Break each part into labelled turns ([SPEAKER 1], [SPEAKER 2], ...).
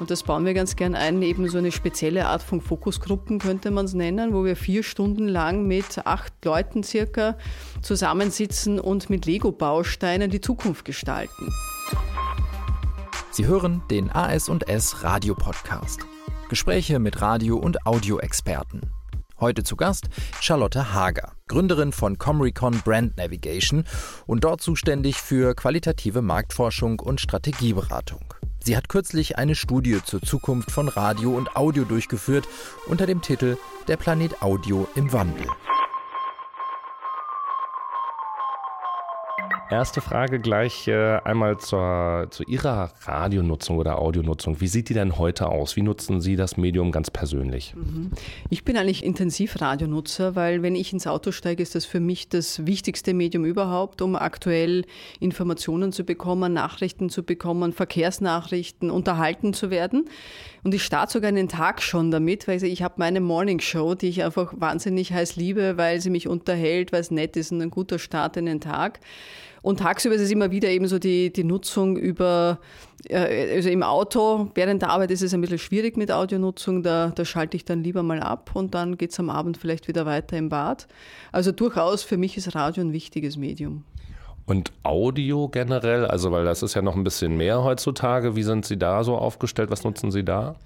[SPEAKER 1] Und das bauen wir ganz gern ein, eben so eine spezielle Art von Fokusgruppen könnte man es nennen, wo wir vier Stunden lang mit acht Leuten circa zusammensitzen und mit Lego-Bausteinen die Zukunft gestalten.
[SPEAKER 2] Sie hören den AS&S Radio Podcast. Gespräche mit Radio- und Audioexperten. Heute zu Gast Charlotte Hager, Gründerin von Comricon Brand Navigation und dort zuständig für qualitative Marktforschung und Strategieberatung. Sie hat kürzlich eine Studie zur Zukunft von Radio und Audio durchgeführt unter dem Titel Der Planet Audio im Wandel.
[SPEAKER 3] Erste Frage gleich äh, einmal zur, zu Ihrer Radionutzung oder Audionutzung. Wie sieht die denn heute aus? Wie nutzen Sie das Medium ganz persönlich?
[SPEAKER 1] Mhm. Ich bin eigentlich intensiv Radionutzer, weil wenn ich ins Auto steige, ist das für mich das wichtigste Medium überhaupt, um aktuell Informationen zu bekommen, Nachrichten zu bekommen, Verkehrsnachrichten, unterhalten zu werden. Und ich starte sogar einen Tag schon damit, weil ich habe meine Morning Show, die ich einfach wahnsinnig heiß liebe, weil sie mich unterhält, weil es nett ist und ein guter Start in den Tag. Und tagsüber ist es immer wieder eben so die, die Nutzung über, äh, also im Auto, während der Arbeit ist es ein bisschen schwierig mit Audionutzung, da, da schalte ich dann lieber mal ab und dann geht es am Abend vielleicht wieder weiter im Bad. Also durchaus für mich ist Radio ein wichtiges Medium.
[SPEAKER 3] Und Audio generell, also weil das ist ja noch ein bisschen mehr heutzutage, wie sind Sie da so aufgestellt, was nutzen Sie da?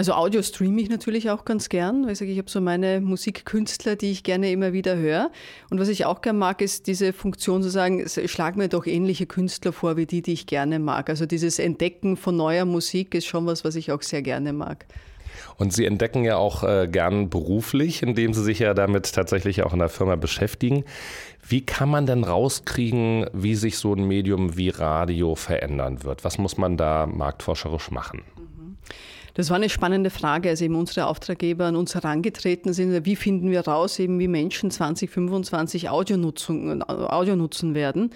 [SPEAKER 1] Also Audio streame ich natürlich auch ganz gern, weil ich sage, ich habe so meine Musikkünstler, die ich gerne immer wieder höre. Und was ich auch gern mag, ist diese Funktion zu sagen, schlag mir doch ähnliche Künstler vor wie die, die ich gerne mag. Also dieses Entdecken von neuer Musik ist schon was, was ich auch sehr gerne mag.
[SPEAKER 3] Und Sie entdecken ja auch äh, gern beruflich, indem Sie sich ja damit tatsächlich auch in der Firma beschäftigen. Wie kann man denn rauskriegen, wie sich so ein Medium wie Radio verändern wird? Was muss man da marktforscherisch machen?
[SPEAKER 1] Das war eine spannende Frage, als eben unsere Auftraggeber an uns herangetreten sind. Wie finden wir raus, eben wie Menschen 2025 Audio nutzen, Audio nutzen werden?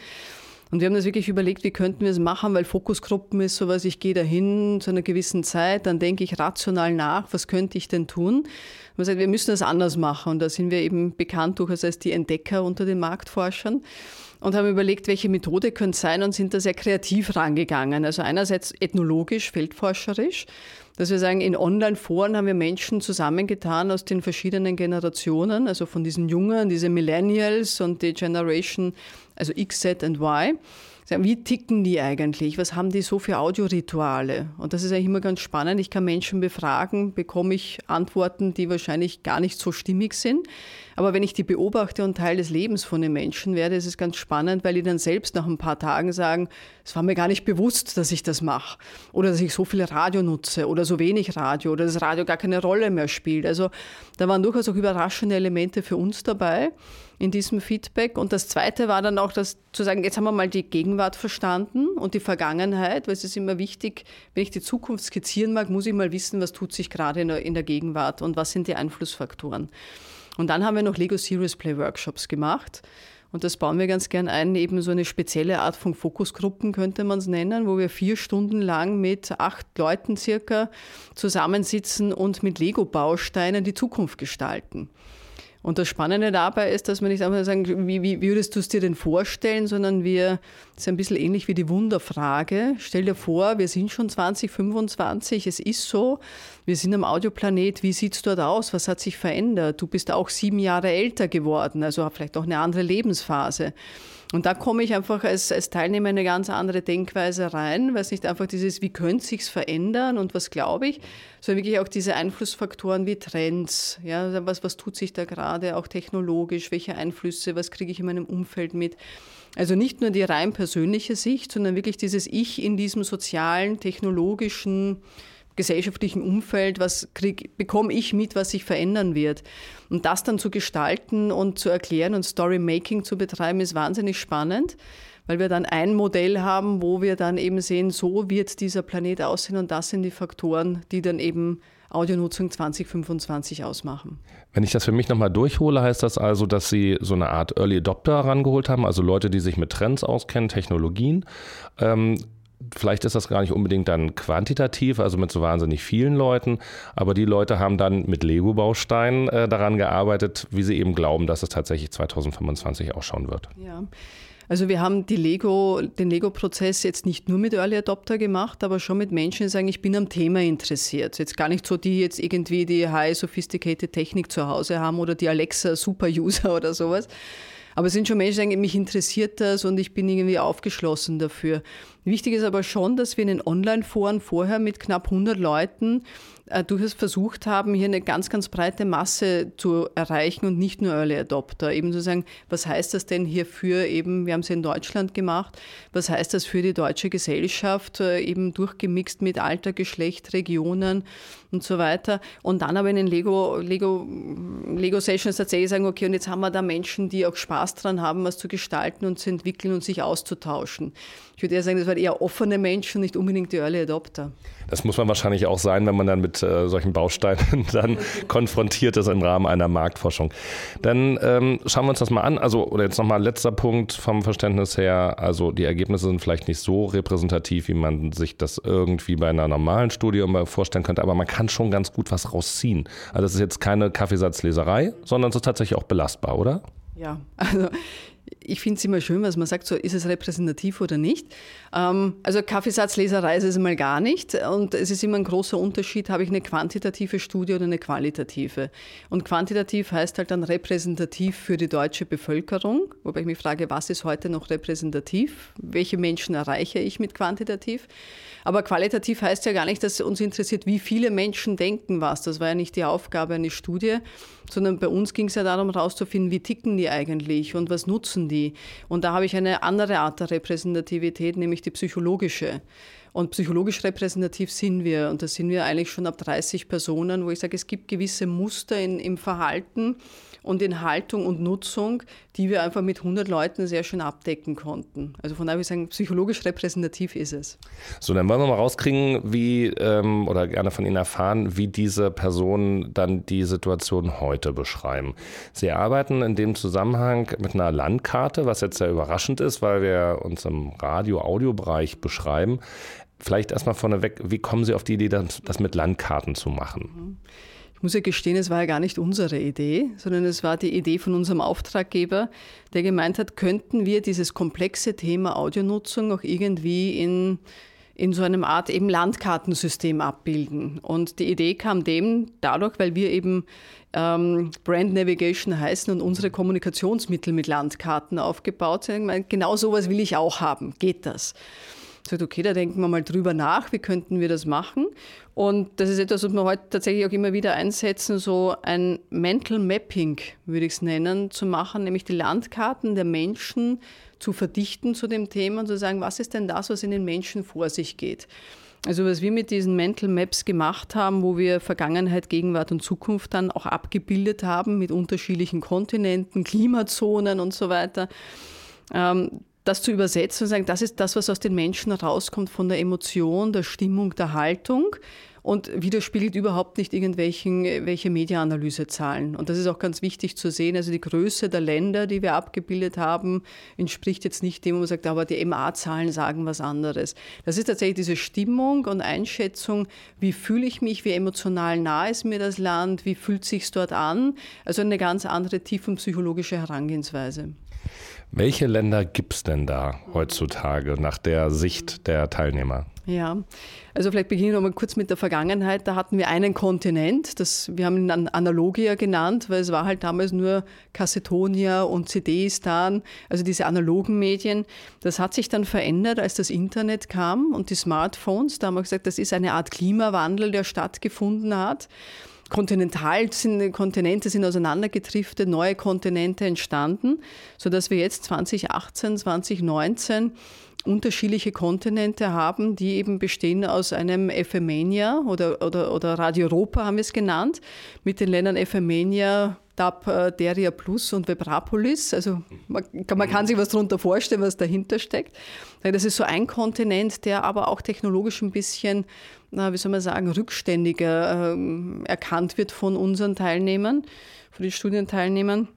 [SPEAKER 1] Und wir haben das wirklich überlegt, wie könnten wir es machen, weil Fokusgruppen ist sowas, ich gehe dahin zu einer gewissen Zeit, dann denke ich rational nach, was könnte ich denn tun? Und wir, wir müssen das anders machen. Und da sind wir eben bekannt durchaus als die Entdecker unter den Marktforschern und haben überlegt, welche Methode könnte es sein und sind da sehr kreativ rangegangen. Also einerseits ethnologisch, feldforscherisch dass wir sagen, in Online-Foren haben wir Menschen zusammengetan aus den verschiedenen Generationen, also von diesen Jungen, diese Millennials und die Generation, also X, Z und Y. Wie ticken die eigentlich? Was haben die so für Audiorituale? Und das ist eigentlich immer ganz spannend. Ich kann Menschen befragen, bekomme ich Antworten, die wahrscheinlich gar nicht so stimmig sind. Aber wenn ich die beobachte und Teil des Lebens von den Menschen werde, ist es ganz spannend, weil die dann selbst nach ein paar Tagen sagen, es war mir gar nicht bewusst, dass ich das mache. Oder dass ich so viel Radio nutze oder so wenig Radio oder das Radio gar keine Rolle mehr spielt. Also da waren durchaus auch überraschende Elemente für uns dabei in diesem Feedback. Und das Zweite war dann auch, das zu sagen, jetzt haben wir mal die Gegenwart verstanden und die Vergangenheit, weil es ist immer wichtig, wenn ich die Zukunft skizzieren mag, muss ich mal wissen, was tut sich gerade in der, in der Gegenwart und was sind die Einflussfaktoren. Und dann haben wir noch Lego Serious Play Workshops gemacht. Und das bauen wir ganz gern ein, eben so eine spezielle Art von Fokusgruppen könnte man es nennen, wo wir vier Stunden lang mit acht Leuten circa zusammensitzen und mit Lego-Bausteinen die Zukunft gestalten. Und das Spannende dabei ist, dass man nicht einfach sagen, wie, wie würdest du es dir denn vorstellen, sondern wir, das ist ein bisschen ähnlich wie die Wunderfrage. Stell dir vor, wir sind schon 2025, es ist so, wir sind am Audioplanet, wie sieht es dort aus, was hat sich verändert? Du bist auch sieben Jahre älter geworden, also vielleicht auch eine andere Lebensphase. Und da komme ich einfach als, als Teilnehmer in eine ganz andere Denkweise rein, weil es nicht einfach dieses, wie könnte sich verändern und was glaube ich, sondern wirklich auch diese Einflussfaktoren wie Trends, ja, was, was tut sich da gerade, auch technologisch, welche Einflüsse, was kriege ich in meinem Umfeld mit. Also nicht nur die rein persönliche Sicht, sondern wirklich dieses Ich in diesem sozialen, technologischen, gesellschaftlichen Umfeld, was krieg, bekomme ich mit, was sich verändern wird. Und das dann zu gestalten und zu erklären und Storymaking zu betreiben, ist wahnsinnig spannend, weil wir dann ein Modell haben, wo wir dann eben sehen, so wird dieser Planet aussehen und das sind die Faktoren, die dann eben Audionutzung 2025 ausmachen.
[SPEAKER 3] Wenn ich das für mich nochmal durchhole, heißt das also, dass Sie so eine Art Early Adopter herangeholt haben, also Leute, die sich mit Trends auskennen, Technologien. Ähm, vielleicht ist das gar nicht unbedingt dann quantitativ, also mit so wahnsinnig vielen Leuten, aber die Leute haben dann mit Lego-Bausteinen äh, daran gearbeitet, wie sie eben glauben, dass es tatsächlich 2025 ausschauen wird.
[SPEAKER 1] Ja. Also wir haben Lego, den Lego-Prozess jetzt nicht nur mit Early Adopter gemacht, aber schon mit Menschen, die sagen, ich bin am Thema interessiert. Jetzt gar nicht so, die jetzt irgendwie die High Sophisticated Technik zu Hause haben oder die Alexa Super-User oder sowas. Aber es sind schon Menschen, die sagen, mich interessiert das und ich bin irgendwie aufgeschlossen dafür. Wichtig ist aber schon, dass wir in den Online-Foren vorher mit knapp 100 Leuten äh, durchaus versucht haben, hier eine ganz, ganz breite Masse zu erreichen und nicht nur Early Adopter. Eben zu sagen, was heißt das denn hier für eben, wir haben es in Deutschland gemacht, was heißt das für die deutsche Gesellschaft, äh, eben durchgemixt mit Alter, Geschlecht, Regionen und so weiter. Und dann aber in den Lego, Lego, Lego Sessions tatsächlich sagen, okay, und jetzt haben wir da Menschen, die auch Spaß dran haben, was zu gestalten und zu entwickeln und sich auszutauschen. Ich würde eher sagen, das waren eher offene Menschen, nicht unbedingt die Early Adopter.
[SPEAKER 3] Das muss man wahrscheinlich auch sein, wenn man dann mit äh, solchen Bausteinen dann konfrontiert ist im Rahmen einer Marktforschung. Dann ähm, schauen wir uns das mal an. Also, oder jetzt nochmal letzter Punkt vom Verständnis her. Also, die Ergebnisse sind vielleicht nicht so repräsentativ, wie man sich das irgendwie bei einer normalen Studie vorstellen könnte, aber man kann schon ganz gut was rausziehen. Also, das ist jetzt keine Kaffeesatzleserei, sondern es ist tatsächlich auch belastbar, oder?
[SPEAKER 1] Ja, also ich finde es immer schön, was man sagt, so ist es repräsentativ oder nicht. Ähm, also Kaffeesatzleserei ist es mal gar nicht. Und es ist immer ein großer Unterschied, habe ich eine quantitative Studie oder eine qualitative. Und quantitativ heißt halt dann repräsentativ für die deutsche Bevölkerung, wobei ich mich frage, was ist heute noch repräsentativ? Welche Menschen erreiche ich mit quantitativ? Aber qualitativ heißt ja gar nicht, dass uns interessiert, wie viele Menschen denken was. Das war ja nicht die Aufgabe einer Studie, sondern bei uns ging es ja darum, herauszufinden, wie ticken die eigentlich und was nutzen die. Und da habe ich eine andere Art der Repräsentativität, nämlich die psychologische. Und psychologisch repräsentativ sind wir. Und da sind wir eigentlich schon ab 30 Personen, wo ich sage, es gibt gewisse Muster in, im Verhalten, und in Haltung und Nutzung, die wir einfach mit 100 Leuten sehr schön abdecken konnten. Also von daher würde ich sagen, psychologisch repräsentativ ist es.
[SPEAKER 3] So, dann wollen wir mal rauskriegen, wie ähm, oder gerne von Ihnen erfahren, wie diese Personen dann die Situation heute beschreiben. Sie arbeiten in dem Zusammenhang mit einer Landkarte, was jetzt sehr überraschend ist, weil wir uns im Radio-Audio-Bereich beschreiben. Vielleicht erstmal vorneweg, wie kommen Sie auf die Idee, das, das mit Landkarten zu machen?
[SPEAKER 1] Mhm muss ja gestehen, es war ja gar nicht unsere Idee, sondern es war die Idee von unserem Auftraggeber, der gemeint hat, könnten wir dieses komplexe Thema Audionutzung auch irgendwie in in so einem Art eben Landkartensystem abbilden. Und die Idee kam dem dadurch, weil wir eben ähm, Brand Navigation heißen und unsere Kommunikationsmittel mit Landkarten aufgebaut sind. Genau sowas will ich auch haben. Geht das? Sagt, okay, da denken wir mal drüber nach, wie könnten wir das machen. Und das ist etwas, was wir heute tatsächlich auch immer wieder einsetzen, so ein Mental Mapping, würde ich es nennen, zu machen, nämlich die Landkarten der Menschen zu verdichten zu dem Thema und zu sagen, was ist denn das, was in den Menschen vor sich geht. Also was wir mit diesen Mental Maps gemacht haben, wo wir Vergangenheit, Gegenwart und Zukunft dann auch abgebildet haben mit unterschiedlichen Kontinenten, Klimazonen und so weiter. Das zu übersetzen und sagen, das ist das, was aus den Menschen rauskommt von der Emotion, der Stimmung, der Haltung und widerspiegelt überhaupt nicht irgendwelchen welche Mediaanalysezahlen. Und das ist auch ganz wichtig zu sehen. Also die Größe der Länder, die wir abgebildet haben, entspricht jetzt nicht dem, wo man sagt, aber die MA-Zahlen sagen was anderes. Das ist tatsächlich diese Stimmung und Einschätzung, wie fühle ich mich, wie emotional nah ist mir das Land, wie fühlt sich dort an. Also eine ganz andere tiefenpsychologische Herangehensweise.
[SPEAKER 3] Welche Länder gibt es denn da heutzutage nach der Sicht der Teilnehmer?
[SPEAKER 1] Ja, also vielleicht beginne ich nochmal kurz mit der Vergangenheit. Da hatten wir einen Kontinent, das, wir haben ihn Analogia genannt, weil es war halt damals nur Kassetonia und CD-Stan, also diese analogen Medien. Das hat sich dann verändert, als das Internet kam und die Smartphones. Da haben wir gesagt, das ist eine Art Klimawandel, der stattgefunden hat kontinental sind, Kontinente sind auseinandergedriftet, neue Kontinente entstanden, sodass wir jetzt 2018, 2019 unterschiedliche Kontinente haben, die eben bestehen aus einem Ephemenia oder, oder, oder Radio Europa haben wir es genannt, mit den Ländern Ephemenia, DAP, äh, Deria Plus und Webrapolis. Also man, man kann sich was darunter vorstellen, was dahinter steckt. Das ist so ein Kontinent, der aber auch technologisch ein bisschen, wie soll man sagen, rückständiger äh, erkannt wird von unseren Teilnehmern, von den Studienteilnehmern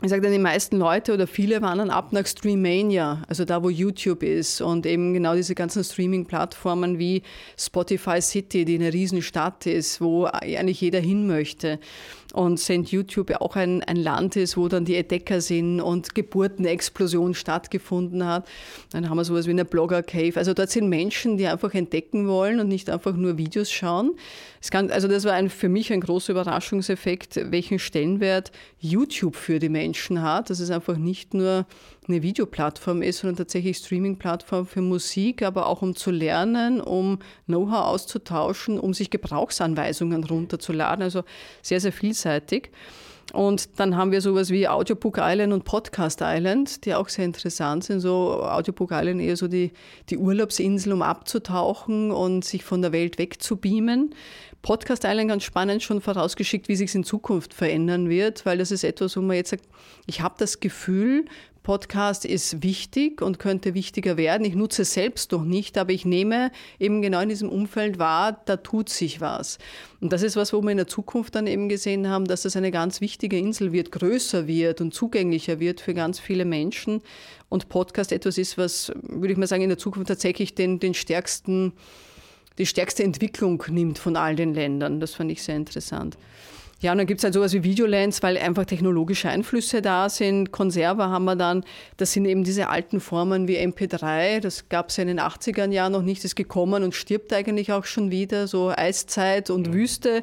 [SPEAKER 1] ich sage dann, die meisten Leute oder viele waren dann ab nach Streammania, also da, wo YouTube ist und eben genau diese ganzen Streaming-Plattformen wie Spotify City, die eine Riesenstadt ist, wo eigentlich jeder hin möchte. Und St. YouTube auch ein, ein Land ist, wo dann die Entdecker sind und Geburtenexplosion stattgefunden hat. Dann haben wir sowas wie eine Blogger-Cave. Also dort sind Menschen, die einfach entdecken wollen und nicht einfach nur Videos schauen. Kann, also das war ein, für mich ein großer Überraschungseffekt, welchen Stellenwert YouTube für die Menschen hat. Dass es einfach nicht nur eine Videoplattform ist, sondern tatsächlich Streaming-Plattform für Musik, aber auch um zu lernen, um Know-how auszutauschen, um sich Gebrauchsanweisungen runterzuladen. Also sehr, sehr vielseitig. Und dann haben wir sowas wie Audiobook Island und Podcast Island, die auch sehr interessant sind. So Audiobook Island eher so die, die Urlaubsinsel, um abzutauchen und sich von der Welt wegzubeamen. Podcast Island ganz spannend, schon vorausgeschickt, wie sich es in Zukunft verändern wird, weil das ist etwas, wo man jetzt sagt, ich habe das Gefühl, Podcast ist wichtig und könnte wichtiger werden. Ich nutze es selbst noch nicht, aber ich nehme eben genau in diesem Umfeld wahr, da tut sich was. Und das ist was, wo wir in der Zukunft dann eben gesehen haben, dass das eine ganz wichtige Insel wird, größer wird und zugänglicher wird für ganz viele Menschen. Und Podcast etwas ist, was, würde ich mal sagen, in der Zukunft tatsächlich den, den stärksten, die stärkste Entwicklung nimmt von all den Ländern. Das fand ich sehr interessant. Ja, und dann gibt es halt sowas wie Videolens, weil einfach technologische Einflüsse da sind. Konserver haben wir dann, das sind eben diese alten Formen wie MP3, das gab es ja in den 80er Jahren noch nicht, ist gekommen und stirbt eigentlich auch schon wieder, so Eiszeit und mhm. Wüste.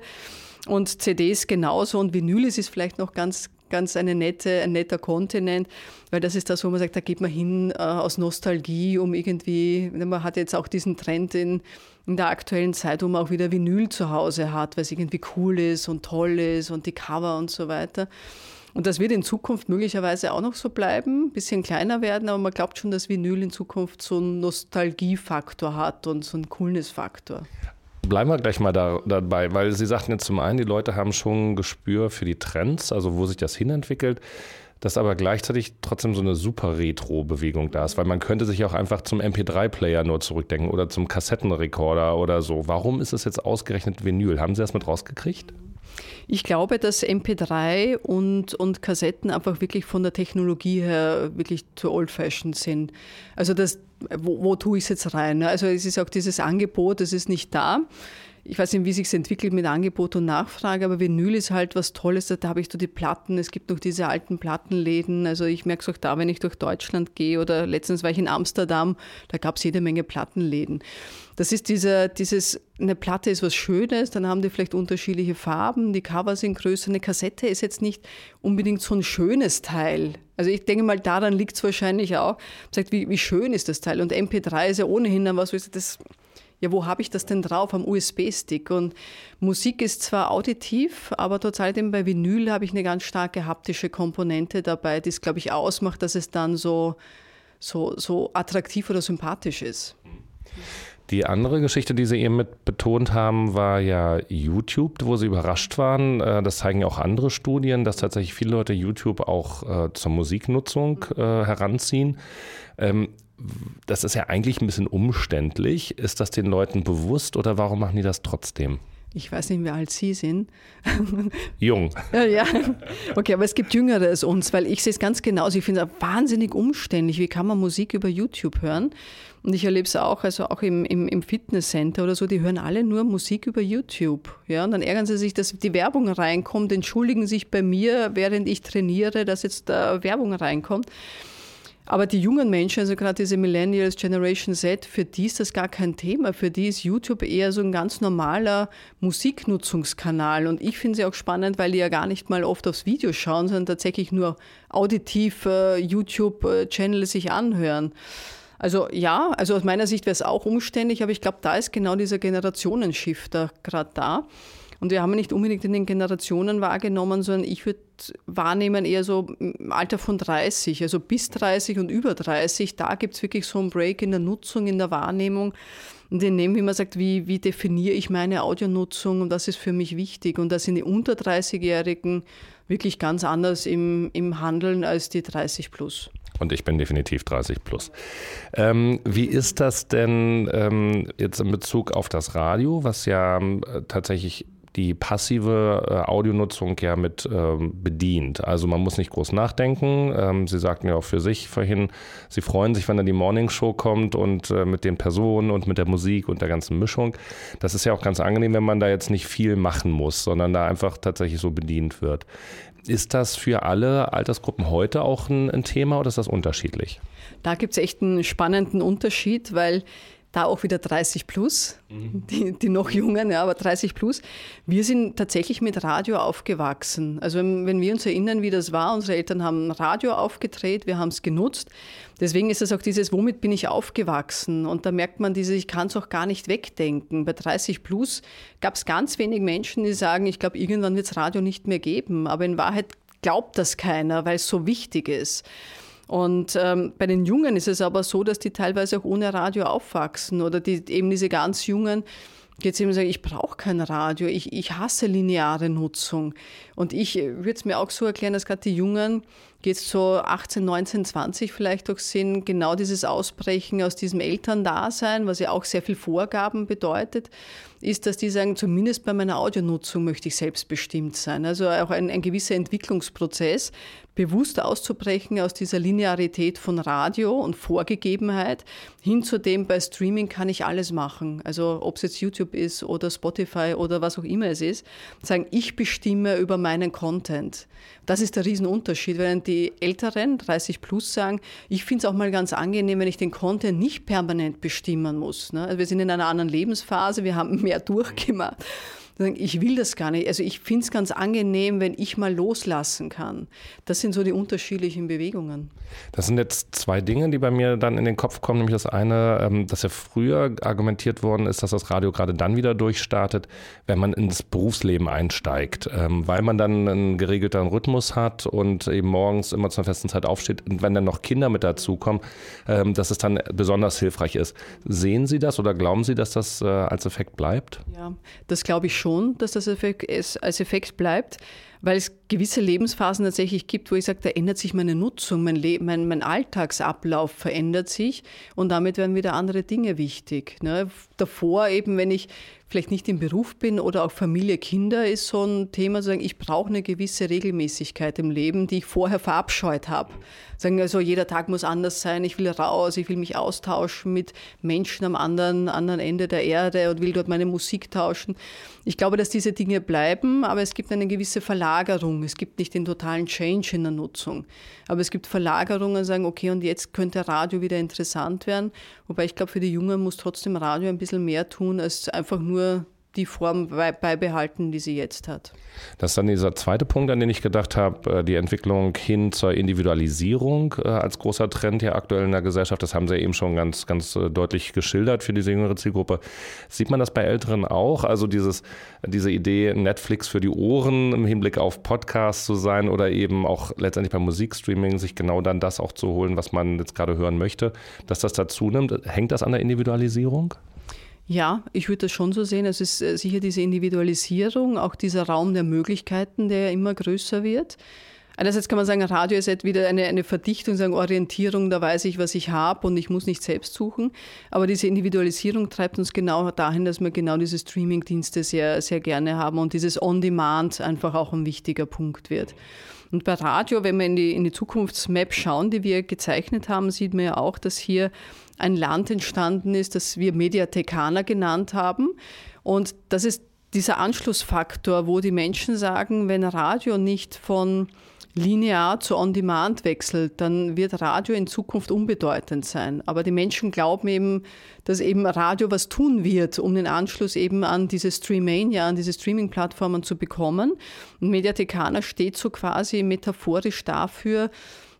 [SPEAKER 1] Und CDs genauso und Vinyl ist vielleicht noch ganz, ganz eine nette, ein netter Kontinent, weil das ist das, wo man sagt, da geht man hin äh, aus Nostalgie, um irgendwie, man hat jetzt auch diesen Trend in, in der aktuellen Zeit, wo man auch wieder Vinyl zu Hause hat, weil es irgendwie cool ist und toll ist und die Cover und so weiter. Und das wird in Zukunft möglicherweise auch noch so bleiben, ein bisschen kleiner werden, aber man glaubt schon, dass Vinyl in Zukunft so einen Nostalgiefaktor hat und so einen Coolness-Faktor.
[SPEAKER 3] Bleiben wir gleich mal da, dabei, weil Sie sagten jetzt zum einen, die Leute haben schon ein Gespür für die Trends, also wo sich das hinentwickelt, dass aber gleichzeitig trotzdem so eine super Retro-Bewegung da ist, weil man könnte sich auch einfach zum MP3-Player nur zurückdenken oder zum Kassettenrekorder oder so. Warum ist es jetzt ausgerechnet Vinyl? Haben Sie das mit rausgekriegt?
[SPEAKER 1] Ich glaube, dass MP3 und, und Kassetten einfach wirklich von der Technologie her wirklich zu old-fashioned sind. Also das, wo, wo tue ich es jetzt rein? Also es ist auch dieses Angebot, es ist nicht da ich weiß nicht, wie sich entwickelt mit Angebot und Nachfrage, aber Vinyl ist halt was Tolles. Da habe ich so die Platten, es gibt noch diese alten Plattenläden. Also ich merke es auch da, wenn ich durch Deutschland gehe oder letztens war ich in Amsterdam, da gab es jede Menge Plattenläden. Das ist dieser, dieses, eine Platte ist was Schönes, dann haben die vielleicht unterschiedliche Farben, die Cover sind größer. Eine Kassette ist jetzt nicht unbedingt so ein schönes Teil. Also ich denke mal, daran liegt es wahrscheinlich auch. Sagt, wie, wie schön ist das Teil? Und MP3 ist ja ohnehin dann was, wo ich das ja, wo habe ich das denn drauf? Am USB-Stick. Und Musik ist zwar auditiv, aber eben bei Vinyl habe ich eine ganz starke haptische Komponente dabei, die es, glaube ich, ausmacht, dass es dann so, so, so attraktiv oder sympathisch ist.
[SPEAKER 3] Die andere Geschichte, die Sie eben mit betont haben, war ja YouTube, wo Sie überrascht waren. Äh, das zeigen ja auch andere Studien, dass tatsächlich viele Leute YouTube auch äh, zur Musiknutzung äh, heranziehen. Das ist ja eigentlich ein bisschen umständlich. Ist das den Leuten bewusst oder warum machen die das trotzdem?
[SPEAKER 1] Ich weiß nicht, wie alt Sie sind.
[SPEAKER 3] Jung.
[SPEAKER 1] ja, ja. Okay, aber es gibt Jüngere als uns, weil ich sehe es ganz genauso. Ich finde es wahnsinnig umständlich. Wie kann man Musik über YouTube hören? Und ich erlebe es auch, also auch im, im, im Fitnesscenter oder so, die hören alle nur Musik über YouTube. Ja, und dann ärgern sie sich, dass die Werbung reinkommt, entschuldigen sich bei mir, während ich trainiere, dass jetzt da Werbung reinkommt. Aber die jungen Menschen, also gerade diese Millennials, Generation Z, für die ist das gar kein Thema. Für die ist YouTube eher so ein ganz normaler Musiknutzungskanal. Und ich finde sie auch spannend, weil die ja gar nicht mal oft aufs Video schauen, sondern tatsächlich nur auditiv äh, YouTube-Channel sich anhören. Also ja, also aus meiner Sicht wäre es auch umständlich, aber ich glaube, da ist genau dieser Generationenshifter gerade da. Und wir haben nicht unbedingt in den Generationen wahrgenommen, sondern ich würde wahrnehmen eher so im Alter von 30, also bis 30 und über 30. Da gibt es wirklich so einen Break in der Nutzung, in der Wahrnehmung. Und in dem, wie man sagt, wie, wie definiere ich meine Audionutzung und das ist für mich wichtig. Und da sind die unter 30-Jährigen wirklich ganz anders im, im Handeln als die 30 plus.
[SPEAKER 3] Und ich bin definitiv 30 plus. Ähm, wie ist das denn ähm, jetzt in Bezug auf das Radio, was ja äh, tatsächlich die passive äh, Audionutzung ja mit ähm, bedient. Also man muss nicht groß nachdenken. Ähm, Sie sagten ja auch für sich vorhin, Sie freuen sich, wenn dann die Morning Show kommt und äh, mit den Personen und mit der Musik und der ganzen Mischung. Das ist ja auch ganz angenehm, wenn man da jetzt nicht viel machen muss, sondern da einfach tatsächlich so bedient wird. Ist das für alle Altersgruppen heute auch ein, ein Thema oder ist das unterschiedlich?
[SPEAKER 1] Da gibt es echt einen spannenden Unterschied, weil da auch wieder 30 plus, mhm. die, die, noch Jungen, ja, aber 30 plus. Wir sind tatsächlich mit Radio aufgewachsen. Also wenn, wenn wir uns erinnern, wie das war, unsere Eltern haben Radio aufgedreht, wir haben es genutzt. Deswegen ist es auch dieses, womit bin ich aufgewachsen? Und da merkt man dieses, ich kann es auch gar nicht wegdenken. Bei 30 plus gab es ganz wenig Menschen, die sagen, ich glaube, irgendwann wird es Radio nicht mehr geben. Aber in Wahrheit glaubt das keiner, weil es so wichtig ist. Und ähm, bei den Jungen ist es aber so, dass die teilweise auch ohne Radio aufwachsen oder die, eben diese ganz Jungen, jetzt eben sagen, ich brauche kein Radio, ich, ich hasse lineare Nutzung. Und ich würde es mir auch so erklären, dass gerade die Jungen jetzt so 18, 19, 20 vielleicht auch sind, genau dieses Ausbrechen aus diesem Elterndasein, was ja auch sehr viel Vorgaben bedeutet, ist, dass die sagen, zumindest bei meiner Audionutzung möchte ich selbstbestimmt sein. Also auch ein, ein gewisser Entwicklungsprozess, bewusst auszubrechen aus dieser Linearität von Radio und Vorgegebenheit hin zu dem, bei Streaming kann ich alles machen. Also ob es jetzt YouTube ist oder Spotify oder was auch immer es ist, sagen, ich bestimme über meinen Content. Das ist der Riesenunterschied, während die Älteren, 30 plus, sagen, ich finde es auch mal ganz angenehm, wenn ich den Content nicht permanent bestimmen muss. Ne? Also wir sind in einer anderen Lebensphase, wir haben mehr durchgemacht ich will das gar nicht. Also ich finde es ganz angenehm, wenn ich mal loslassen kann. Das sind so die unterschiedlichen Bewegungen.
[SPEAKER 3] Das sind jetzt zwei Dinge, die bei mir dann in den Kopf kommen. Nämlich das eine, ähm, dass ja früher argumentiert worden ist, dass das Radio gerade dann wieder durchstartet, wenn man ins Berufsleben einsteigt, ähm, weil man dann einen geregelten Rhythmus hat und eben morgens immer zu einer festen Zeit aufsteht. Und wenn dann noch Kinder mit dazukommen, ähm, dass es dann besonders hilfreich ist. Sehen Sie das oder glauben Sie, dass das äh, als Effekt bleibt?
[SPEAKER 1] Ja, das glaube ich schon schon, dass das als Effekt bleibt, weil es gewisse Lebensphasen tatsächlich gibt, wo ich sage, da ändert sich meine Nutzung, mein, Leben, mein, mein Alltagsablauf verändert sich und damit werden wieder andere Dinge wichtig. Ne? Davor eben, wenn ich vielleicht nicht im Beruf bin oder auch Familie, Kinder, ist so ein Thema, sagen, ich brauche eine gewisse Regelmäßigkeit im Leben, die ich vorher verabscheut habe. Sagen also, jeder Tag muss anders sein, ich will raus, ich will mich austauschen mit Menschen am anderen, anderen Ende der Erde und will dort meine Musik tauschen. Ich glaube, dass diese Dinge bleiben, aber es gibt eine gewisse Verlagerung. Es gibt nicht den totalen Change in der Nutzung. Aber es gibt Verlagerungen, sagen, okay, und jetzt könnte Radio wieder interessant werden. Wobei ich glaube, für die Jungen muss trotzdem Radio ein bisschen mehr tun, als einfach nur die Form beibehalten, die sie jetzt hat.
[SPEAKER 3] Das ist dann dieser zweite Punkt, an den ich gedacht habe, äh, die Entwicklung hin zur Individualisierung äh, als großer Trend ja aktuell in der Gesellschaft. Das haben Sie ja eben schon ganz, ganz äh, deutlich geschildert für diese jüngere Zielgruppe. Sieht man das bei Älteren auch? Also dieses, diese Idee, Netflix für die Ohren im Hinblick auf Podcasts zu sein oder eben auch letztendlich beim Musikstreaming sich genau dann das auch zu holen, was man jetzt gerade hören möchte, dass das dazu nimmt. Hängt das an der Individualisierung?
[SPEAKER 1] Ja, ich würde das schon so sehen. Es ist äh, sicher diese Individualisierung, auch dieser Raum der Möglichkeiten, der immer größer wird. Einerseits kann man sagen, Radio ist wieder eine, eine Verdichtung, sagen Orientierung, da weiß ich, was ich habe und ich muss nicht selbst suchen. Aber diese Individualisierung treibt uns genau dahin, dass wir genau diese Streaming-Dienste sehr, sehr gerne haben und dieses On-Demand einfach auch ein wichtiger Punkt wird. Und bei Radio, wenn wir in die, in die Zukunftsmap schauen, die wir gezeichnet haben, sieht man ja auch, dass hier ein Land entstanden ist, das wir Mediathekaner genannt haben. Und das ist dieser Anschlussfaktor, wo die Menschen sagen, wenn Radio nicht von linear zu On-Demand wechselt, dann wird Radio in Zukunft unbedeutend sein. Aber die Menschen glauben eben, dass eben Radio was tun wird, um den Anschluss eben an diese Streamania, an diese Streaming-Plattformen zu bekommen. Und Mediathekaner steht so quasi metaphorisch dafür,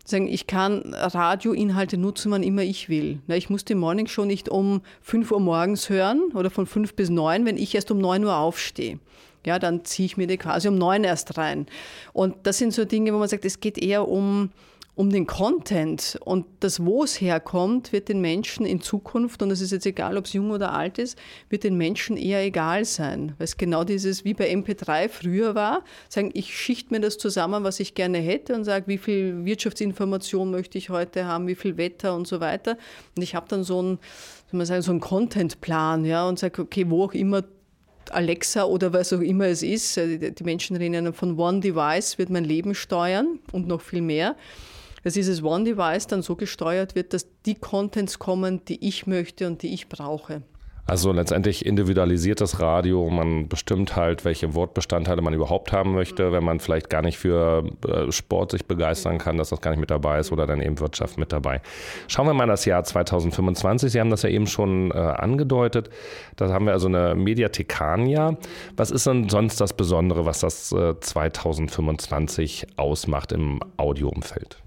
[SPEAKER 1] sagen, ich kann Radioinhalte nutzen, wann immer ich will. Ich muss die Morning Show nicht um 5 Uhr morgens hören oder von 5 bis 9, wenn ich erst um 9 Uhr aufstehe. Ja, dann ziehe ich mir die quasi um 9 erst rein. Und das sind so Dinge, wo man sagt, es geht eher um um den Content und das, wo es herkommt, wird den Menschen in Zukunft, und es ist jetzt egal, ob es jung oder alt ist, wird den Menschen eher egal sein. Weil es genau dieses, wie bei MP3 früher war, sagen, ich schichte mir das zusammen, was ich gerne hätte und sage, wie viel Wirtschaftsinformation möchte ich heute haben, wie viel Wetter und so weiter. Und ich habe dann so einen, so einen Contentplan, ja, und sage, okay, wo auch immer Alexa oder was auch immer es ist. Äh, die Menschen reden von One Device wird mein Leben steuern und noch viel mehr. Dass dieses One Device dann so gesteuert wird, dass die Contents kommen, die ich möchte und die ich brauche.
[SPEAKER 3] Also letztendlich individualisiert das Radio. Man bestimmt halt, welche Wortbestandteile man überhaupt haben möchte. Wenn man vielleicht gar nicht für äh, Sport sich begeistern kann, dass das gar nicht mit dabei ist oder dann eben Wirtschaft mit dabei. Schauen wir mal das Jahr 2025. Sie haben das ja eben schon äh, angedeutet. Da haben wir also eine Mediathekania. Was ist denn sonst das Besondere, was das äh, 2025 ausmacht im Audioumfeld?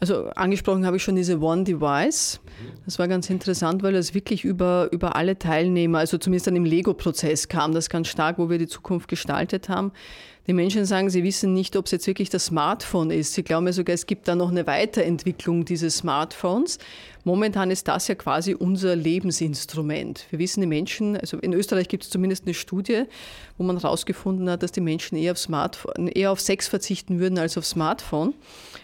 [SPEAKER 1] Also angesprochen habe ich schon diese One Device. Das war ganz interessant, weil das wirklich über, über alle Teilnehmer, also zumindest dann im Lego-Prozess kam das ganz stark, wo wir die Zukunft gestaltet haben. Die Menschen sagen, sie wissen nicht, ob es jetzt wirklich das Smartphone ist. Sie glauben ja sogar, es gibt da noch eine Weiterentwicklung dieses Smartphones. Momentan ist das ja quasi unser Lebensinstrument. Wir wissen, die Menschen, also in Österreich gibt es zumindest eine Studie, wo man herausgefunden hat, dass die Menschen eher auf, Smartphone, eher auf Sex verzichten würden als auf Smartphone.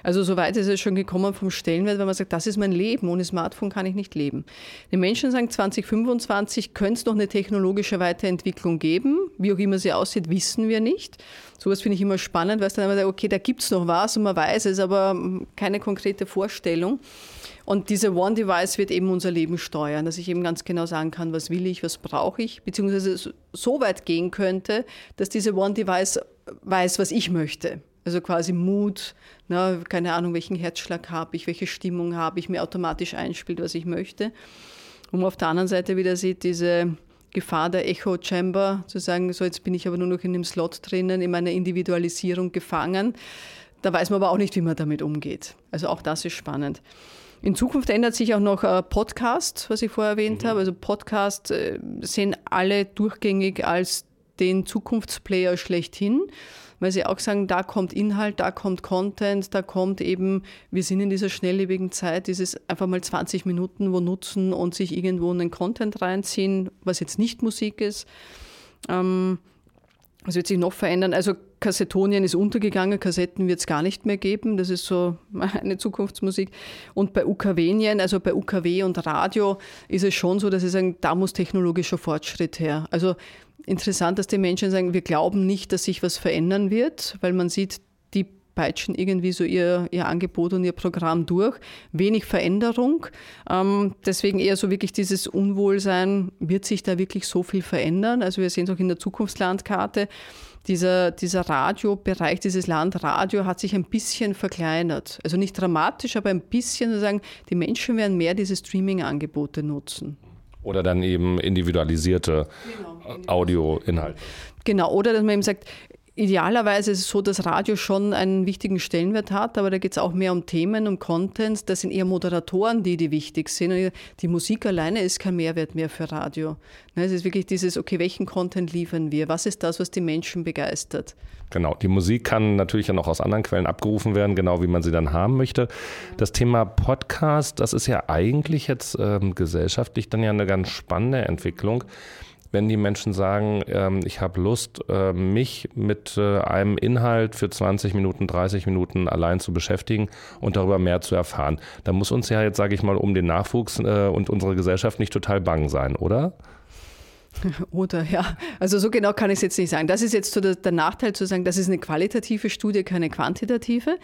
[SPEAKER 1] Also so weit ist es schon gekommen vom Stellenwert, wenn man sagt, das ist mein Leben, ohne Smartphone kann ich nicht leben. Die Menschen sagen, 2025 könnte es noch eine technologische Weiterentwicklung geben. Wie auch immer sie aussieht, wissen wir nicht. Sowas finde ich immer spannend, weil es dann immer sagt, okay, da gibt es noch was und man weiß es, aber keine konkrete Vorstellung. Und diese One Device wird eben unser Leben steuern, dass ich eben ganz genau sagen kann, was will ich, was brauche ich, beziehungsweise so weit gehen könnte, dass diese One Device weiß, was ich möchte. Also quasi Mut, ne, keine Ahnung, welchen Herzschlag habe ich, welche Stimmung habe ich, mir automatisch einspielt, was ich möchte. Und auf der anderen Seite wieder sieht diese Gefahr der Echo Chamber, zu sagen, so jetzt bin ich aber nur noch in dem Slot drinnen, in meiner Individualisierung gefangen. Da weiß man aber auch nicht, wie man damit umgeht. Also auch das ist spannend. In Zukunft ändert sich auch noch äh, Podcast, was ich vorher erwähnt mhm. habe. Also Podcast äh, sehen alle durchgängig als den Zukunftsplayer schlechthin, weil sie auch sagen, da kommt Inhalt, da kommt Content, da kommt eben, wir sind in dieser schnelllebigen Zeit, dieses einfach mal 20 Minuten wo nutzen und sich irgendwo einen Content reinziehen, was jetzt nicht Musik ist. Ähm, was wird sich noch verändern? Also Kassetonien ist untergegangen, Kassetten wird es gar nicht mehr geben. Das ist so eine Zukunftsmusik. Und bei UKW-Nien, also bei UKW und Radio, ist es schon so, dass sie sagen, da muss technologischer Fortschritt her. Also interessant, dass die Menschen sagen, wir glauben nicht, dass sich was verändern wird, weil man sieht, die peitschen irgendwie so ihr, ihr Angebot und ihr Programm durch. Wenig Veränderung. Ähm, deswegen eher so wirklich dieses Unwohlsein, wird sich da wirklich so viel verändern? Also wir sehen es auch in der Zukunftslandkarte. Dieser, dieser Radiobereich, dieses Landradio hat sich ein bisschen verkleinert. Also nicht dramatisch, aber ein bisschen sozusagen, die Menschen werden mehr diese Streaming-Angebote nutzen.
[SPEAKER 3] Oder dann eben individualisierte genau, Audioinhalte.
[SPEAKER 1] Genau, oder dass man eben sagt, Idealerweise ist es so, dass Radio schon einen wichtigen Stellenwert hat, aber da geht es auch mehr um Themen, um Contents. Das sind eher Moderatoren, die, die wichtig sind. Die Musik alleine ist kein Mehrwert mehr für Radio. Ne, es ist wirklich dieses, okay, welchen Content liefern wir? Was ist das, was die Menschen begeistert?
[SPEAKER 3] Genau, die Musik kann natürlich dann auch aus anderen Quellen abgerufen werden, genau wie man sie dann haben möchte. Das Thema Podcast, das ist ja eigentlich jetzt ähm, gesellschaftlich dann ja eine ganz spannende Entwicklung wenn die Menschen sagen, ähm, ich habe Lust, äh, mich mit äh, einem Inhalt für 20 Minuten, 30 Minuten allein zu beschäftigen und darüber mehr zu erfahren. Da muss uns ja jetzt, sage ich mal, um den Nachwuchs äh, und unsere Gesellschaft nicht total bang sein, oder?
[SPEAKER 1] Oder ja, also so genau kann ich es jetzt nicht sagen. Das ist jetzt so der, der, Nachteil zu sagen, das ist eine qualitative Studie, keine quantitative.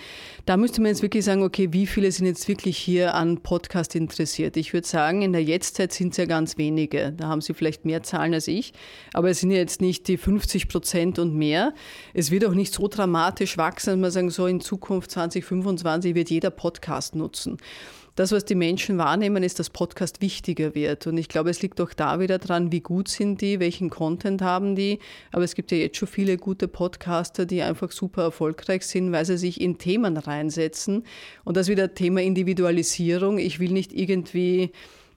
[SPEAKER 1] Da müsste man jetzt wirklich sagen, okay, wie viele sind jetzt wirklich hier an Podcast interessiert? Ich würde sagen, in der Jetztzeit sind es ja ganz wenige. Da haben sie vielleicht mehr Zahlen als ich, aber es sind ja jetzt nicht die 50 Prozent und mehr. Es wird auch nicht so dramatisch wachsen, dass man sagen, so in Zukunft 2025 wird jeder Podcast nutzen das, was die Menschen wahrnehmen, ist, dass Podcast wichtiger wird. Und ich glaube, es liegt auch da wieder dran, wie gut sind die, welchen Content haben die. Aber es gibt ja jetzt schon viele gute Podcaster, die einfach super erfolgreich sind, weil sie sich in Themen reinsetzen. Und das wieder Thema Individualisierung. Ich will nicht irgendwie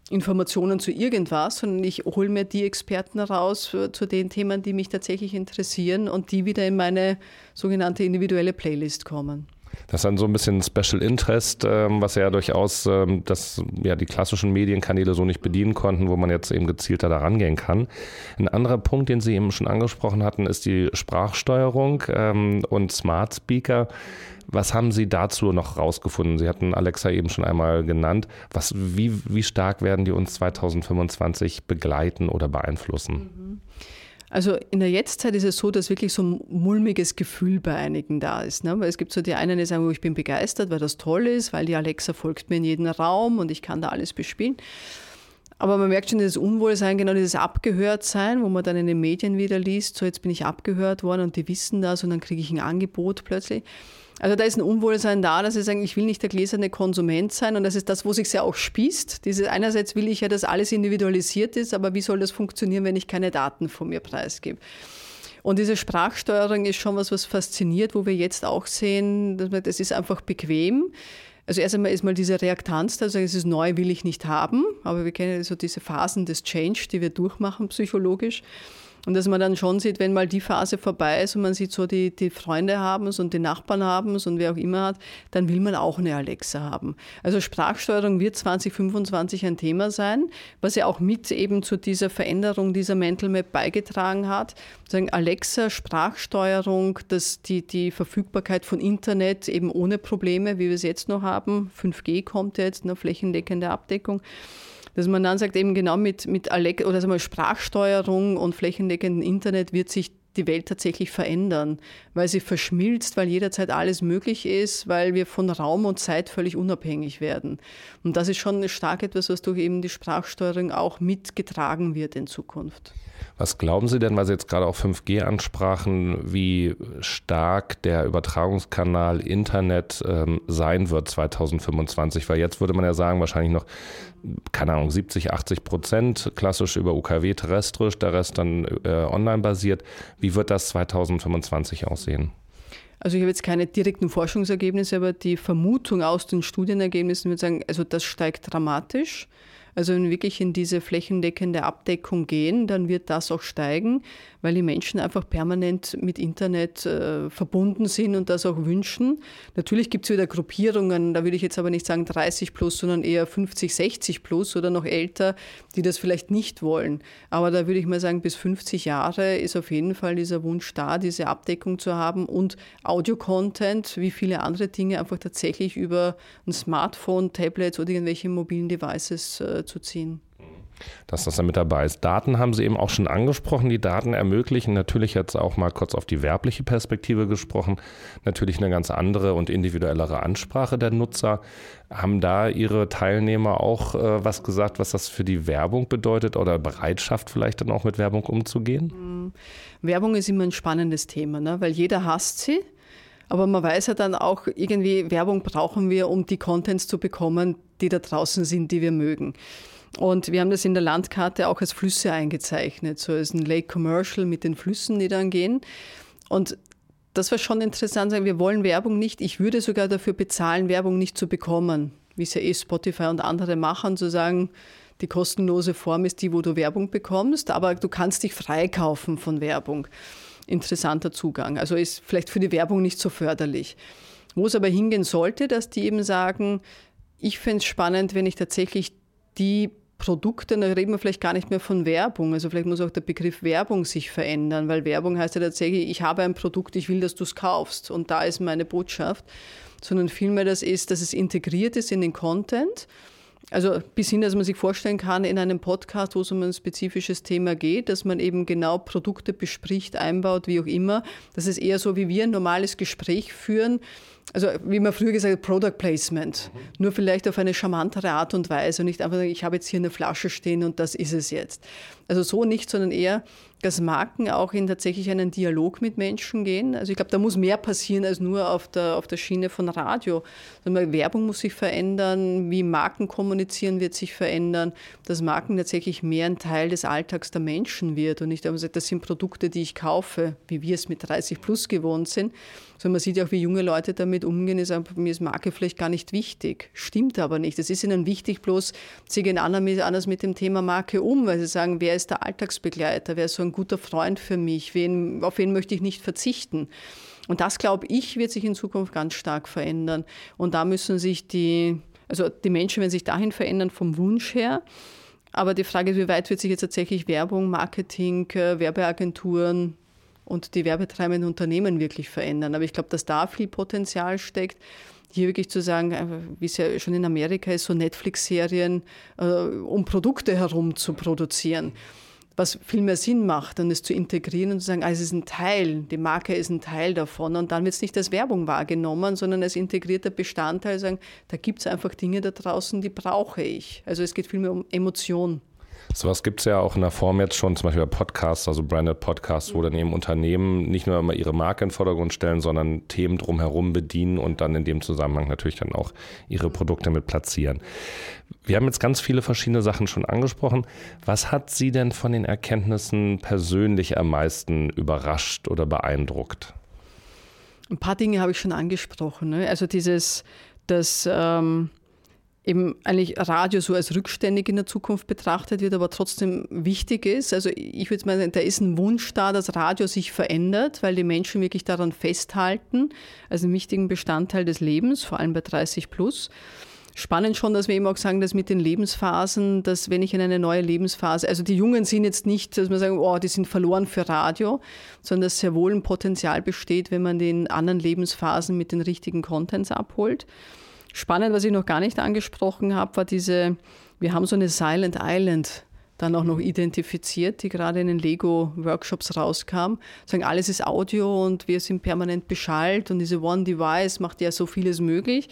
[SPEAKER 1] Informationen zu irgendwas, sondern ich hole mir die Experten raus zu den Themen, die mich tatsächlich interessieren und die wieder in meine sogenannte individuelle Playlist kommen.
[SPEAKER 3] Das ist dann so ein bisschen Special Interest, ähm, was ja durchaus ähm, das, ja, die klassischen Medienkanäle so nicht bedienen konnten, wo man jetzt eben gezielter da rangehen kann. Ein anderer Punkt, den Sie eben schon angesprochen hatten, ist die Sprachsteuerung ähm, und Smart Speaker. Was haben Sie dazu noch rausgefunden? Sie hatten Alexa eben schon einmal genannt. Was, wie, wie stark werden die uns 2025 begleiten oder beeinflussen?
[SPEAKER 1] Mhm. Also in der Jetztzeit ist es so, dass wirklich so ein mulmiges Gefühl bei einigen da ist. Ne? Weil es gibt so die einen, die sagen, oh, ich bin begeistert, weil das toll ist, weil die Alexa folgt mir in jeden Raum und ich kann da alles bespielen. Aber man merkt schon dieses Unwohlsein, genau dieses Abgehörtsein, wo man dann in den Medien wieder liest, so jetzt bin ich abgehört worden und die wissen das und dann kriege ich ein Angebot plötzlich. Also da ist ein Unwohlsein da, dass sie sagen, ich will nicht der gläserne Konsument sein und das ist das, wo sich ja auch spießt. Dieses, einerseits will ich ja, dass alles individualisiert ist, aber wie soll das funktionieren, wenn ich keine Daten von mir preisgebe? Und diese Sprachsteuerung ist schon was, was fasziniert, wo wir jetzt auch sehen, dass man, das ist einfach bequem. Also erst einmal ist mal diese Reaktanz, also es ist neu, will ich nicht haben, aber wir kennen so diese Phasen des Change, die wir durchmachen psychologisch. Und dass man dann schon sieht, wenn mal die Phase vorbei ist und man sieht so, die, die Freunde haben es und die Nachbarn haben es und wer auch immer hat, dann will man auch eine Alexa haben. Also Sprachsteuerung wird 2025 ein Thema sein, was ja auch mit eben zu dieser Veränderung dieser Mental Map beigetragen hat. Sagen Alexa, Sprachsteuerung, dass die, die Verfügbarkeit von Internet eben ohne Probleme, wie wir es jetzt noch haben, 5G kommt jetzt, eine flächendeckende Abdeckung dass man dann sagt, eben genau mit, mit Alexa oder sagen Sprachsteuerung und flächendeckendem Internet wird sich die Welt tatsächlich verändern, weil sie verschmilzt, weil jederzeit alles möglich ist, weil wir von Raum und Zeit völlig unabhängig werden. Und das ist schon stark etwas, was durch eben die Sprachsteuerung auch mitgetragen wird in Zukunft.
[SPEAKER 3] Was glauben Sie denn, weil Sie jetzt gerade auch 5G ansprachen, wie stark der Übertragungskanal Internet ähm, sein wird 2025? Weil jetzt würde man ja sagen, wahrscheinlich noch, keine Ahnung, 70, 80 Prozent klassisch über UKW terrestrisch, der Rest dann äh, online basiert. Wie wird das 2025 aussehen?
[SPEAKER 1] Also ich habe jetzt keine direkten Forschungsergebnisse, aber die Vermutung aus den Studienergebnissen würde sagen, also das steigt dramatisch. Also wenn wir wirklich in diese flächendeckende Abdeckung gehen, dann wird das auch steigen, weil die Menschen einfach permanent mit Internet äh, verbunden sind und das auch wünschen. Natürlich gibt es wieder Gruppierungen, da würde ich jetzt aber nicht sagen 30 plus, sondern eher 50, 60 plus oder noch älter, die das vielleicht nicht wollen. Aber da würde ich mal sagen, bis 50 Jahre ist auf jeden Fall dieser Wunsch da, diese Abdeckung zu haben und Audio-Content, wie viele andere Dinge, einfach tatsächlich über ein Smartphone, Tablets oder irgendwelche mobilen Devices äh, zu ziehen.
[SPEAKER 3] Dass das dann mit dabei ist. Daten haben Sie eben auch schon angesprochen. Die Daten ermöglichen natürlich jetzt auch mal kurz auf die werbliche Perspektive gesprochen, natürlich eine ganz andere und individuellere Ansprache der Nutzer. Haben da Ihre Teilnehmer auch äh, was gesagt, was das für die Werbung bedeutet oder Bereitschaft vielleicht dann auch mit Werbung umzugehen?
[SPEAKER 1] Mhm. Werbung ist immer ein spannendes Thema, ne? weil jeder hasst sie. Aber man weiß ja dann auch, irgendwie Werbung brauchen wir, um die Contents zu bekommen, die da draußen sind, die wir mögen. Und wir haben das in der Landkarte auch als Flüsse eingezeichnet, so als ein Lake Commercial mit den Flüssen, die dann gehen. Und das war schon interessant, wir wollen Werbung nicht. Ich würde sogar dafür bezahlen, Werbung nicht zu bekommen, wie es ja eh Spotify und andere machen, zu sagen, die kostenlose Form ist die, wo du Werbung bekommst, aber du kannst dich freikaufen von Werbung. Interessanter Zugang. Also ist vielleicht für die Werbung nicht so förderlich. Wo es aber hingehen sollte, dass die eben sagen, ich fände es spannend, wenn ich tatsächlich die Produkte, da reden wir vielleicht gar nicht mehr von Werbung. Also vielleicht muss auch der Begriff Werbung sich verändern, weil Werbung heißt ja tatsächlich, ich habe ein Produkt, ich will, dass du es kaufst und da ist meine Botschaft. Sondern vielmehr das ist, dass es integriert ist in den Content. Also bis hin, dass man sich vorstellen kann, in einem Podcast, wo es um ein spezifisches Thema geht, dass man eben genau Produkte bespricht, einbaut, wie auch immer. Das ist eher so, wie wir ein normales Gespräch führen also wie man früher gesagt hat, Product Placement. Mhm. Nur vielleicht auf eine charmantere Art und Weise und nicht einfach sagen, ich habe jetzt hier eine Flasche stehen und das ist es jetzt. Also so nicht, sondern eher, dass Marken auch in tatsächlich einen Dialog mit Menschen gehen. Also ich glaube, da muss mehr passieren als nur auf der, auf der Schiene von Radio. Also Werbung muss sich verändern, wie Marken kommunizieren wird sich verändern, dass Marken tatsächlich mehr ein Teil des Alltags der Menschen wird und nicht, das sind Produkte, die ich kaufe, wie wir es mit 30 plus gewohnt sind, sondern man sieht ja auch, wie junge Leute damit umgehen, ist mir ist Marke vielleicht gar nicht wichtig. Stimmt aber nicht. Es ist ihnen wichtig, bloß sie gehen anders mit dem Thema Marke um, weil sie sagen, wer ist der Alltagsbegleiter, wer ist so ein guter Freund für mich, wen, auf wen möchte ich nicht verzichten. Und das, glaube ich, wird sich in Zukunft ganz stark verändern. Und da müssen sich die, also die Menschen werden sich dahin verändern vom Wunsch her. Aber die Frage ist, wie weit wird sich jetzt tatsächlich Werbung, Marketing, äh, Werbeagenturen, und die werbetreibenden Unternehmen wirklich verändern. Aber ich glaube, dass da viel Potenzial steckt, hier wirklich zu sagen, äh, wie es ja schon in Amerika ist, so Netflix-Serien, äh, um Produkte herum zu produzieren. was viel mehr Sinn macht, dann es zu integrieren und zu sagen, ah, es ist ein Teil, die Marke ist ein Teil davon. Und dann wird es nicht als Werbung wahrgenommen, sondern als integrierter Bestandteil, sagen, da gibt es einfach Dinge da draußen, die brauche ich. Also es geht vielmehr um Emotion.
[SPEAKER 3] Sowas gibt es ja auch in der Form jetzt schon, zum Beispiel bei Podcasts, also Branded Podcasts, wo dann eben Unternehmen nicht nur immer ihre Marke in den Vordergrund stellen, sondern Themen drumherum bedienen und dann in dem Zusammenhang natürlich dann auch ihre Produkte mit platzieren. Wir haben jetzt ganz viele verschiedene Sachen schon angesprochen. Was hat Sie denn von den Erkenntnissen persönlich am meisten überrascht oder beeindruckt?
[SPEAKER 1] Ein paar Dinge habe ich schon angesprochen. Ne? Also dieses, dass ähm, eben eigentlich Radio so als rückständig in der Zukunft betrachtet wird, aber trotzdem wichtig ist. Also ich würde mal sagen, da ist ein Wunsch da, dass Radio sich verändert, weil die Menschen wirklich daran festhalten, als einen wichtigen Bestandteil des Lebens, vor allem bei 30 plus. Spannend schon, dass wir eben auch sagen, dass mit den Lebensphasen, dass wenn ich in eine neue Lebensphase, also die Jungen sind jetzt nicht, dass man sagen, oh, die sind verloren für Radio, sondern dass sehr wohl ein Potenzial besteht, wenn man den anderen Lebensphasen mit den richtigen Contents abholt. Spannend, was ich noch gar nicht angesprochen habe, war diese, wir haben so eine Silent Island dann auch noch identifiziert, die gerade in den Lego-Workshops rauskam. Sagen, alles ist Audio und wir sind permanent beschallt und diese One Device macht ja so vieles möglich,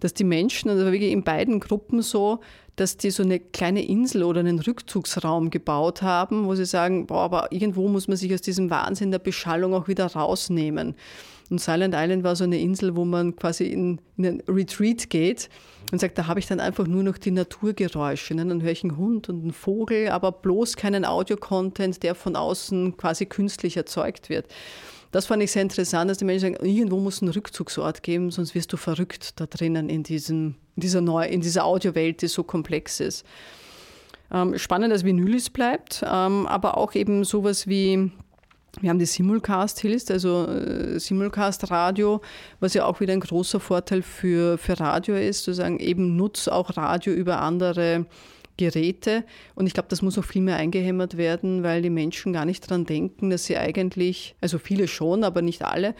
[SPEAKER 1] dass die Menschen, also wirklich in beiden Gruppen so, dass die so eine kleine Insel oder einen Rückzugsraum gebaut haben, wo sie sagen, boah, aber irgendwo muss man sich aus diesem Wahnsinn der Beschallung auch wieder rausnehmen. Und Silent Island war so eine Insel, wo man quasi in, in einen Retreat geht und sagt, da habe ich dann einfach nur noch die Naturgeräusche. Ne? Dann höre ich einen Hund und einen Vogel, aber bloß keinen Audio-Content, der von außen quasi künstlich erzeugt wird. Das fand ich sehr interessant, dass die Menschen sagen, irgendwo muss ein Rückzugsort geben, sonst wirst du verrückt da drinnen in, diesem, in dieser, dieser Audiowelt, die so komplex ist. Ähm, spannend, dass Vinylis bleibt, ähm, aber auch eben sowas wie wir haben die Simulcast Hills, also äh, Simulcast Radio, was ja auch wieder ein großer Vorteil für, für Radio ist, zu sagen, eben nutz auch Radio über andere Geräte. Und ich glaube, das muss auch viel mehr eingehämmert werden, weil die Menschen gar nicht daran denken, dass sie eigentlich, also viele schon, aber nicht alle,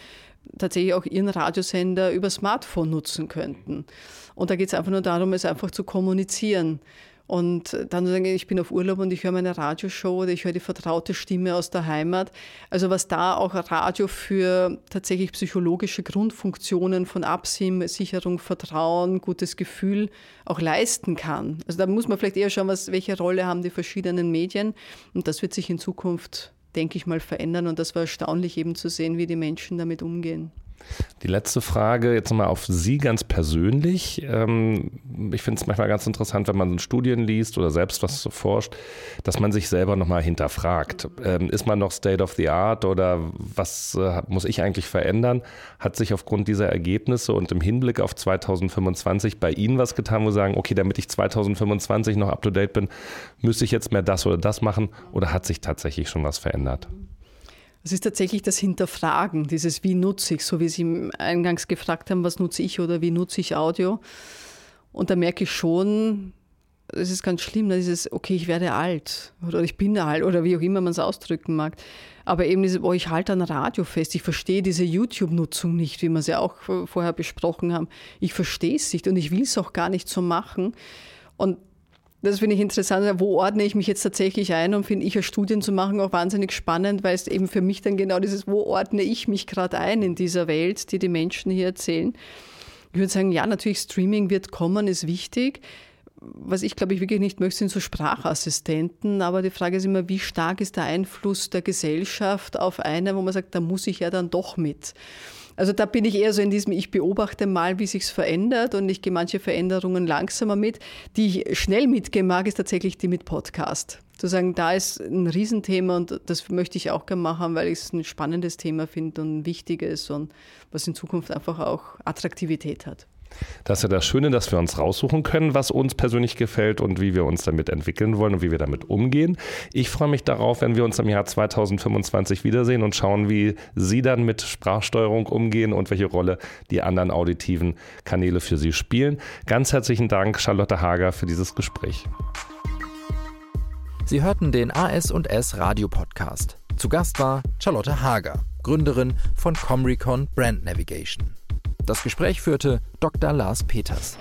[SPEAKER 1] tatsächlich auch ihren Radiosender über Smartphone nutzen könnten. Und da geht es einfach nur darum, es einfach zu kommunizieren. Und dann sagen, ich bin auf Urlaub und ich höre meine Radioshow oder ich höre die vertraute Stimme aus der Heimat. Also was da auch Radio für tatsächlich psychologische Grundfunktionen von Absim, Sicherung, Vertrauen, gutes Gefühl auch leisten kann. Also da muss man vielleicht eher schauen, was, welche Rolle haben die verschiedenen Medien. Und das wird sich in Zukunft, denke ich mal, verändern. Und das war erstaunlich eben zu sehen, wie die Menschen damit umgehen.
[SPEAKER 3] Die letzte Frage jetzt nochmal auf Sie ganz persönlich. Ähm, ich finde es manchmal ganz interessant, wenn man Studien liest oder selbst was forscht, dass man sich selber nochmal hinterfragt. Ähm, ist man noch State of the Art oder was äh, muss ich eigentlich verändern? Hat sich aufgrund dieser Ergebnisse und im Hinblick auf 2025 bei Ihnen was getan, wo Sie sagen, okay, damit ich 2025 noch up to date bin, müsste ich jetzt mehr das oder das machen oder hat sich tatsächlich schon was verändert?
[SPEAKER 1] Es ist tatsächlich das Hinterfragen, dieses Wie nutze ich, so wie Sie eingangs gefragt haben, was nutze ich oder wie nutze ich Audio. Und da merke ich schon, es ist ganz schlimm, dieses, okay, ich werde alt oder ich bin alt oder wie auch immer man es ausdrücken mag. Aber eben dieses, oh, ich halte an Radio fest, ich verstehe diese YouTube-Nutzung nicht, wie wir es ja auch vorher besprochen haben. Ich verstehe es nicht und ich will es auch gar nicht so machen. Und das finde ich interessant. Wo ordne ich mich jetzt tatsächlich ein und finde ich ja Studien zu machen auch wahnsinnig spannend, weil es eben für mich dann genau dieses, wo ordne ich mich gerade ein in dieser Welt, die die Menschen hier erzählen. Ich würde sagen, ja, natürlich Streaming wird kommen, ist wichtig. Was ich glaube ich wirklich nicht möchte, sind so Sprachassistenten. Aber die Frage ist immer, wie stark ist der Einfluss der Gesellschaft auf eine, wo man sagt, da muss ich ja dann doch mit. Also da bin ich eher so in diesem, ich beobachte mal, wie sich's verändert und ich gehe manche Veränderungen langsamer mit. Die ich schnell mitgemacht ist tatsächlich die mit Podcast. Zu sagen, da ist ein Riesenthema und das möchte ich auch gerne machen, weil ich es ein spannendes Thema finde und ein wichtiges und was in Zukunft einfach auch Attraktivität hat.
[SPEAKER 3] Das ist ja das Schöne, dass wir uns raussuchen können, was uns persönlich gefällt und wie wir uns damit entwickeln wollen und wie wir damit umgehen. Ich freue mich darauf, wenn wir uns im Jahr 2025 wiedersehen und schauen, wie Sie dann mit Sprachsteuerung umgehen und welche Rolle die anderen auditiven Kanäle für Sie spielen. Ganz herzlichen Dank, Charlotte Hager, für dieses Gespräch.
[SPEAKER 2] Sie hörten den AS&S Radio Podcast. Zu Gast war Charlotte Hager, Gründerin von Comrecon Brand Navigation. Das Gespräch führte Dr. Lars Peters.